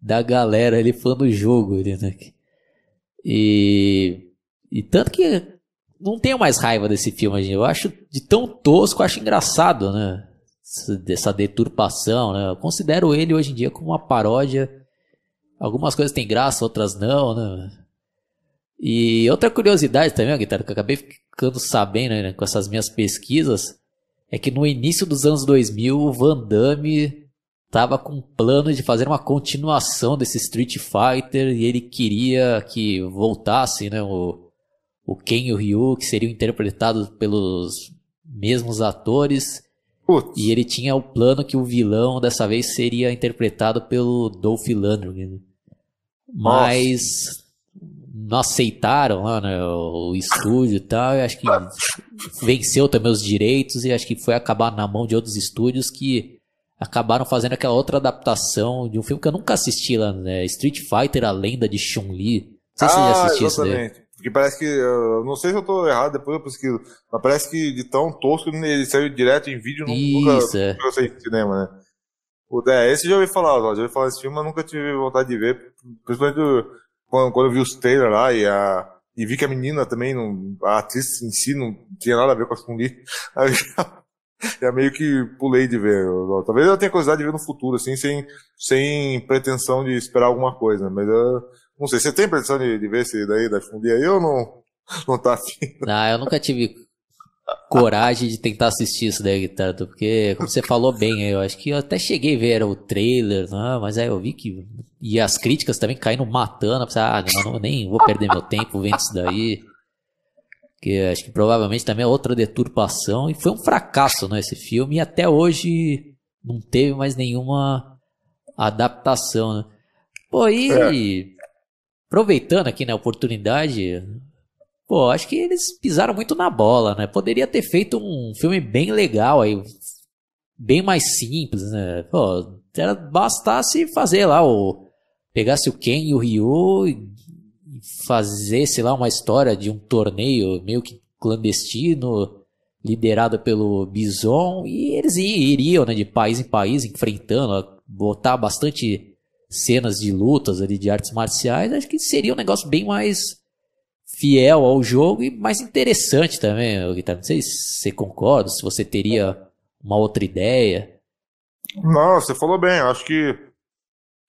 da galera ali fã do jogo, ali, né? E, e tanto que não tenho mais raiva desse filme, gente. Eu acho de tão tosco, eu acho engraçado, né? Dessa deturpação, né? Eu considero ele hoje em dia como uma paródia. Algumas coisas têm graça, outras não, né? E outra curiosidade também, Guitarra, que eu acabei ficando sabendo né, com essas minhas pesquisas, é que no início dos anos 2000 o Van Damme tava com plano de fazer uma continuação desse Street Fighter e ele queria que voltasse, né, o, o Ken e o Ryu, que seriam interpretados pelos mesmos atores. Putz. E ele tinha o plano que o vilão dessa vez seria interpretado pelo Dolph Lundgren. Mas não aceitaram lá, né, o estúdio e tal. E acho que venceu também os direitos e acho que foi acabar na mão de outros estúdios que acabaram fazendo aquela outra adaptação de um filme que eu nunca assisti lá, né? Street Fighter, a lenda de Chun-Li. Não sei ah, se você já ah, assistiu isso daí. Porque parece que, eu não sei se eu tô errado, depois eu pesquiso, mas parece que de tão tosco ele saiu direto em vídeo, nunca, Isso, é. nunca sei cinema, né? É, esse já ouvi falar, já ouvi falar desse filme, mas nunca tive vontade de ver, principalmente quando, quando eu vi os trailers lá e a, e vi que a menina também, não, a atriz em si não tinha nada a ver com a Chun-Li. [LAUGHS] Aí já, já meio que pulei de ver. Talvez eu tenha curiosidade de ver no futuro, assim, sem, sem pretensão de esperar alguma coisa. Mas eu não sei, você tem pretensão de, de ver esse daí da Chun-Li aí ou não, não tá afim? Não, eu nunca tive coragem de tentar assistir isso daí, tanto, porque, como você falou bem, eu acho que eu até cheguei a ver o trailer, né, mas aí eu vi que. E as críticas também caindo matando, eu pensei, ah, não, não, nem vou perder meu tempo vendo isso daí. Que acho que provavelmente também é outra deturpação. E foi um fracasso, né, esse filme, e até hoje não teve mais nenhuma adaptação, né. Pô, e. É. Aproveitando aqui na né, oportunidade, Pô, acho que eles pisaram muito na bola, né? Poderia ter feito um filme bem legal aí, bem mais simples, né? Pô, era, bastasse fazer lá o. Pegasse o Ken e o Ryu e fazer, sei lá, uma história de um torneio meio que clandestino, liderado pelo Bison, e eles iriam, né, de país em país, enfrentando, botar bastante cenas de lutas ali, de artes marciais, acho que seria um negócio bem mais fiel ao jogo e mais interessante também, Guitarra. Não sei se você concorda, se você teria uma outra ideia. Não, você falou bem. Acho que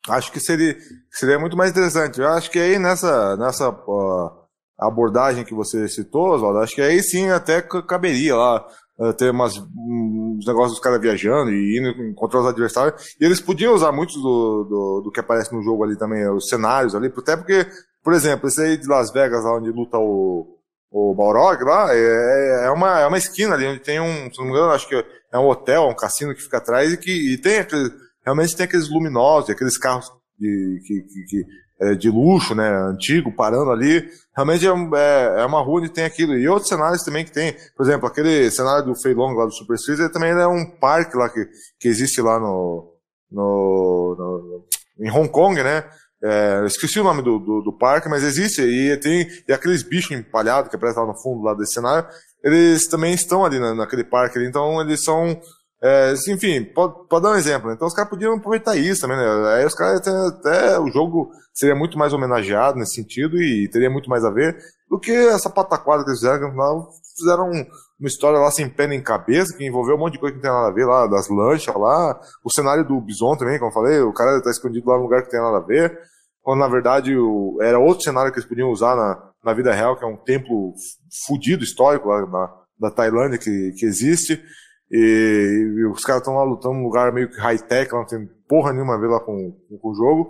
acho que seria, seria muito mais interessante. Eu acho que aí nessa nessa uh, abordagem que você citou, Oswaldo, acho que aí sim até caberia lá uh, ter umas, uns negócios dos caras viajando e indo encontrar os adversários. E eles podiam usar muito do, do, do, que aparece no jogo ali também, os cenários ali, até porque por exemplo, esse aí de Las Vegas, lá onde luta o, o Balrog lá, é, é, uma, é uma esquina ali onde tem um, se não me engano, acho que é um hotel, um cassino que fica atrás e que e tem aquele, realmente tem aqueles luminosos, aqueles carros de, que, que, que é, de luxo, né, antigo, parando ali. Realmente é, é, é, uma rua onde tem aquilo. E outros cenários também que tem, por exemplo, aquele cenário do Fei Long lá do Super ele também é um parque lá que, que existe lá no, no, no em Hong Kong, né? É, esqueci o nome do, do, do, parque, mas existe. E tem e aqueles bichos empalhados que aparecem lá no fundo lá desse cenário. Eles também estão ali na, naquele parque ali, então eles são. É, enfim, pode, pode dar um exemplo. Né? Então os caras podiam aproveitar isso também, né? Aí os caras até, até, o jogo seria muito mais homenageado nesse sentido e teria muito mais a ver do que essa pataquada que eles fizeram, fizeram uma história lá sem pé nem cabeça, que envolveu um monte de coisa que não tem nada a ver lá, das lanchas lá, o cenário do Bison também, como eu falei, o cara tá escondido lá num lugar que tem nada a ver quando na verdade o, era outro cenário que eles podiam usar na, na vida real, que é um templo fudido histórico lá na, da Tailândia que, que existe. E, e os caras estão lá lutando num lugar meio que high-tech, não tem porra nenhuma a ver lá com, com, o jogo.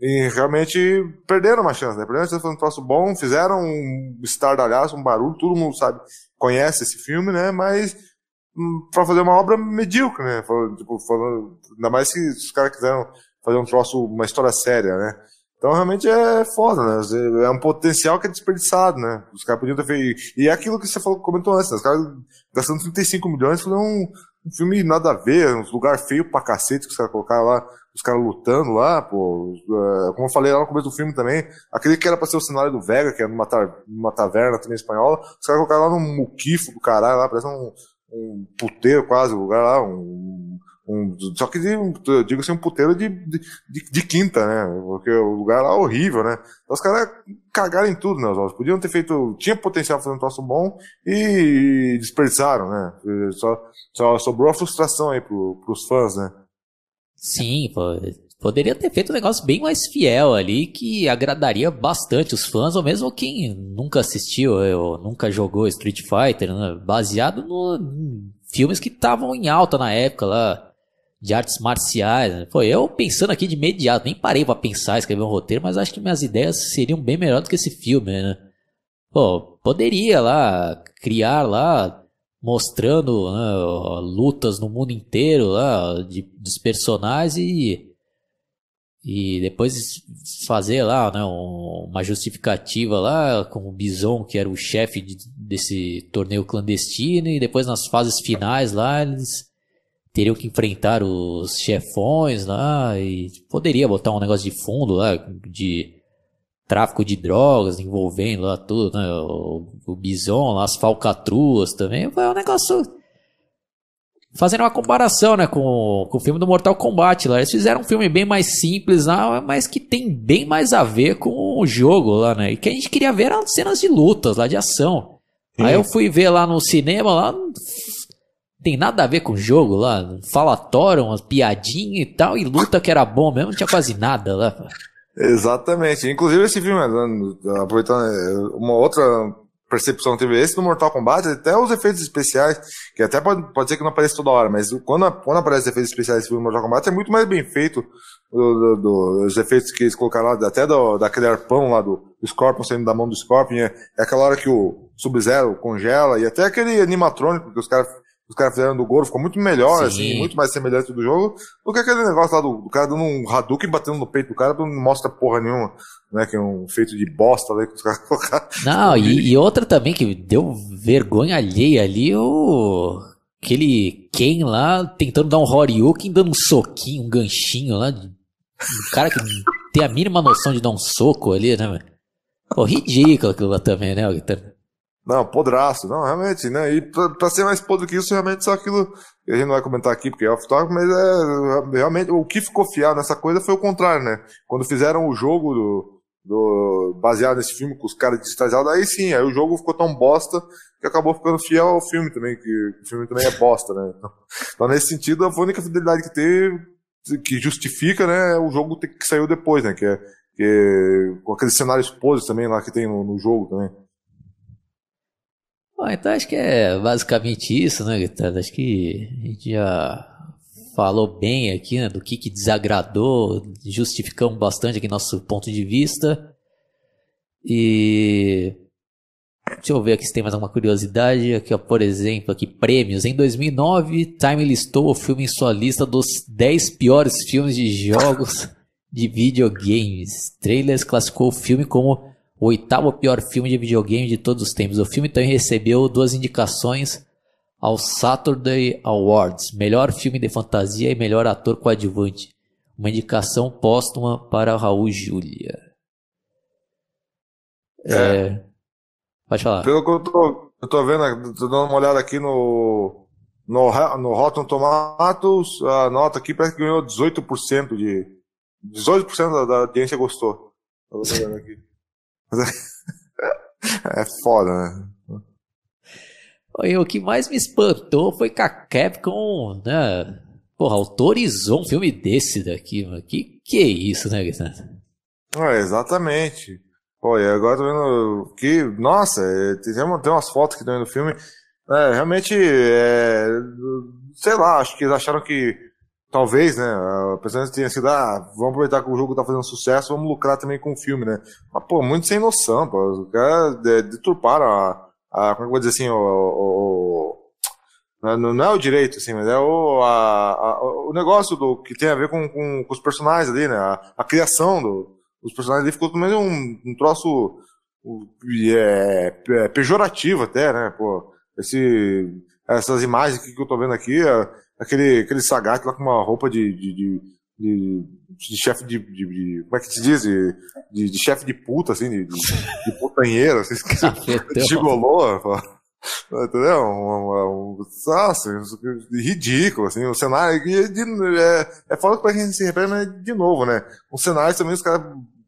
E realmente perderam uma chance, né? Perderam uma chance foi um troço bom, fizeram um estardalhaço, um barulho, todo mundo sabe, conhece esse filme, né? Mas hum, para fazer uma obra medíocre, né? Tipo, falando, ainda mais se os caras quiseram fazer um troço, uma história séria, né? Então realmente é foda, né? É um potencial que é desperdiçado, né? Os caras podiam ter feito. E é aquilo que você falou, comentou antes, né? Os caras gastando 35 milhões fazer um, um filme nada a ver, um lugar feio pra cacete que os caras colocaram lá, os caras lutando lá, pô. É, como eu falei lá no começo do filme também, aquele que era pra ser o cenário do Vega, que era numa, ta numa taverna também espanhola, os caras colocaram lá num muquifo do caralho, lá, parece um, um puteiro quase, o lugar lá, um um, só que eu digo assim, um puteiro de, de, de, quinta, né? Porque o lugar lá é horrível, né? Então os caras cagaram em tudo, né? Os podiam ter feito. Tinha potencial para fazer um troço bom e desperdiçaram, né? Só, só sobrou a frustração aí pro, pros fãs, né? Sim, pô. Poderia ter feito um negócio bem mais fiel ali, que agradaria bastante os fãs, ou mesmo quem nunca assistiu ou nunca jogou Street Fighter, né? baseado no, em filmes que estavam em alta na época lá de artes marciais. Né? Pô, eu pensando aqui de imediato, nem parei para pensar, escrever um roteiro, mas acho que minhas ideias seriam bem melhor do que esse filme, né? Pô, poderia lá criar lá mostrando né, lutas no mundo inteiro lá de, dos personagens e e depois fazer lá né, uma justificativa lá com o Bison que era o chefe de, desse torneio clandestino e depois nas fases finais lá eles teriam que enfrentar os chefões lá e poderia botar um negócio de fundo lá de tráfico de drogas envolvendo lá tudo, né? O, o bison, lá, as falcatruas também. Foi um negócio. Fazendo uma comparação, né, com, com o filme do Mortal Kombat lá. Eles fizeram um filme bem mais simples lá, mas que tem bem mais a ver com o jogo lá, né? E que a gente queria ver eram cenas de lutas lá, de ação. Sim. Aí eu fui ver lá no cinema, lá, tem nada a ver com o jogo lá. Falatório, umas piadinhas e tal, e luta que era bom mesmo, não tinha quase nada lá. Exatamente. Inclusive esse filme, né, aproveitando é, uma outra percepção teve esse do Mortal Kombat, até os efeitos especiais, que até pode, pode ser que não apareça toda hora, mas quando, quando aparece efeitos especiais do Mortal Kombat é muito mais bem feito do, do, dos efeitos que eles colocaram lá, até do, daquele arpão lá do, do Scorpion saindo da mão do Scorpion, é, é aquela hora que o Sub-Zero congela, e até aquele animatrônico que os caras os caras fizeram do Goro ficou muito melhor, Sim. assim, muito mais semelhante do jogo, do que aquele negócio lá do, do cara dando um Hadouken batendo no peito do cara, não mostra porra nenhuma, né, que é um feito de bosta ali que os caras [LAUGHS] colocaram. Não, e, e, outra também que deu vergonha alheia ali, o... aquele Ken lá tentando dar um Horyuken, dando um soquinho, um ganchinho lá, um cara que tem a mínima noção de dar um soco ali, né, Pô, ridículo aquilo lá também, né, não, podraço, não, realmente, né? E pra, pra, ser mais podre que isso, realmente só aquilo que a gente não vai comentar aqui porque é off-topic, mas é realmente o que ficou fiel nessa coisa foi o contrário, né? Quando fizeram o jogo do, do baseado nesse filme com os caras digitalizados, aí sim, aí o jogo ficou tão bosta que acabou ficando fiel ao filme também, que o filme também é bosta, né? Então, então nesse sentido, a única fidelidade que teve, que justifica, né, é o jogo que saiu depois, né? Que é, que é, com aqueles cenários poses também lá que tem no, no jogo também. Bom, então acho que é basicamente isso, né, Guitarra? Acho que a gente já falou bem aqui né, do que, que desagradou, justificamos bastante aqui nosso ponto de vista. E deixa eu ver aqui se tem mais alguma curiosidade. Aqui, ó, por exemplo, aqui prêmios. Em 2009, Time listou o filme em sua lista dos 10 piores filmes de jogos de videogames. Trailers classificou o filme como o oitavo pior filme de videogame de todos os tempos. O filme também recebeu duas indicações ao Saturday Awards, melhor filme de fantasia e melhor ator coadjuvante. Uma indicação póstuma para Raul Júlia. É. é. Pode falar. Pelo que eu tô, eu tô vendo, tô dando uma olhada aqui no, no, no Rotten Tomatoes, a nota aqui parece que ganhou 18% de. 18% da, da audiência gostou. Tô vendo [LAUGHS] aqui. [LAUGHS] é foda, né? E o que mais me espantou foi que a Capcom, né? Porra, autorizou um filme desse daqui, mano. Que que é isso, né, Guilherme? É, exatamente. Pô, e agora tô vendo que, nossa, é, tem, tem umas fotos que tem no filme. É, realmente, é, sei lá, acho que eles acharam que talvez, né, a pessoa tenha sido, ah, vamos aproveitar que o jogo tá fazendo sucesso, vamos lucrar também com o filme, né? Mas, pô, muito sem noção, pô. Os caras deturparam a, a, como é que eu vou dizer assim, o, o, o não, não é o direito, assim, mas é o, a, a, o negócio do, que tem a ver com, com, com os personagens ali, né? A, a criação do, dos personagens ali ficou também um, um troço é, é, pejorativo até, né? Pô, esse essas imagens que eu tô vendo aqui, é, aquele, aquele Sagat lá com uma roupa de, de, de, de, de chefe de, de, de, Como é que se diz? De, de, de chefe de puta, assim, de, de, de putanheiro, assim, de [LAUGHS] [LAUGHS] gigolô. Entendeu? Um, um, nossa, ridículo, assim, o cenário é, é, é foda que a gente se repete, mas de novo, né? O cenário também os caras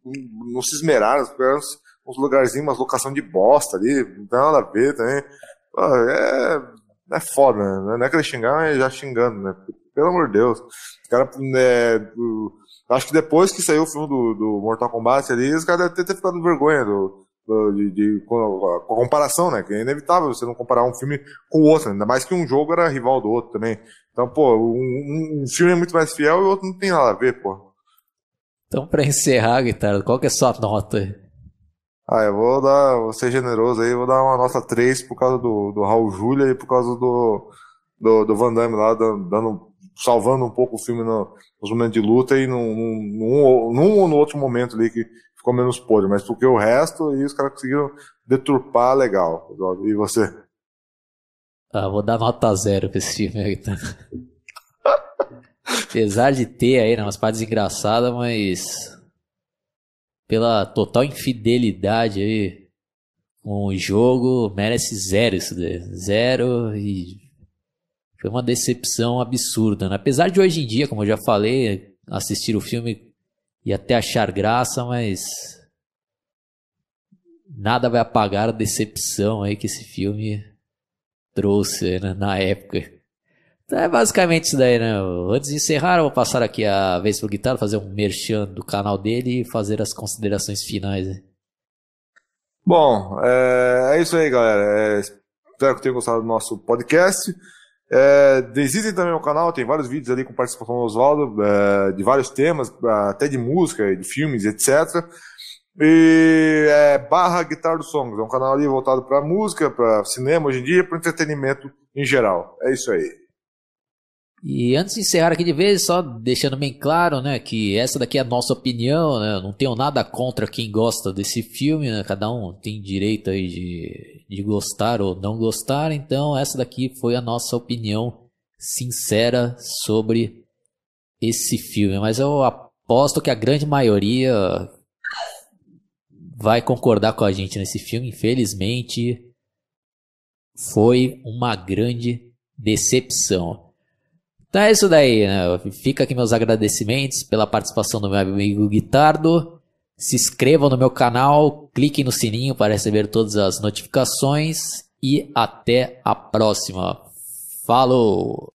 não se esmeraram, uns, uns lugarzinhos, umas locação de bosta ali, não tem nada a ver também. Pô, é, é foda, né? Não é que ele xingar, mas já xingando, né? Pelo amor de Deus. Os caras, é, acho que depois que saiu o filme do, do Mortal Kombat ali, os caras devem ter, ter ficado vergonha do, de, de, com, a, comparação, né? Que é inevitável você não comparar um filme com o outro, ainda mais que um jogo era rival do outro também. Então, pô, um, um filme é muito mais fiel e o outro não tem nada a ver, pô. Então, pra encerrar, Guitarra, qual que é a sua nota? Ah, eu vou dar, vou ser generoso aí, vou dar uma nota 3 por causa do, do Raul Júlia e por causa do, do, do Van Damme lá, dando, salvando um pouco o filme no, nos momentos de luta e num, num, num ou no outro momento ali que ficou menos podre, mas porque o resto aí os caras conseguiram deturpar legal. E você? Ah, vou dar nota zero pra esse filme aí, tá? [LAUGHS] Apesar de ter aí né, umas partes engraçadas, mas pela total infidelidade aí com o jogo, merece zero isso daí. Zero e foi uma decepção absurda. Né? Apesar de hoje em dia, como eu já falei, assistir o filme e até achar graça, mas nada vai apagar a decepção aí que esse filme trouxe né, na época. Então é basicamente isso daí, né? Antes de encerrar, eu vou passar aqui a vez pro Guitarra, fazer um merchan do canal dele e fazer as considerações finais. Né? Bom, é, é, isso aí, galera. É, espero que tenham gostado do nosso podcast. É, também o canal, tem vários vídeos ali com participação do Oswaldo, é, de vários temas, até de música, de filmes, etc. E é barra Guitar do Songs, é um canal ali voltado para música, para cinema hoje em dia, para entretenimento em geral. É isso aí. E antes de encerrar aqui de vez, só deixando bem claro, né, que essa daqui é a nossa opinião, né, não tenho nada contra quem gosta desse filme, né, cada um tem direito aí de, de gostar ou não gostar, então essa daqui foi a nossa opinião sincera sobre esse filme, mas eu aposto que a grande maioria vai concordar com a gente nesse filme, infelizmente foi uma grande decepção. Então é isso daí, né? Fica aqui meus agradecimentos pela participação do meu amigo Guitardo. Se inscrevam no meu canal, cliquem no sininho para receber todas as notificações e até a próxima. Falou!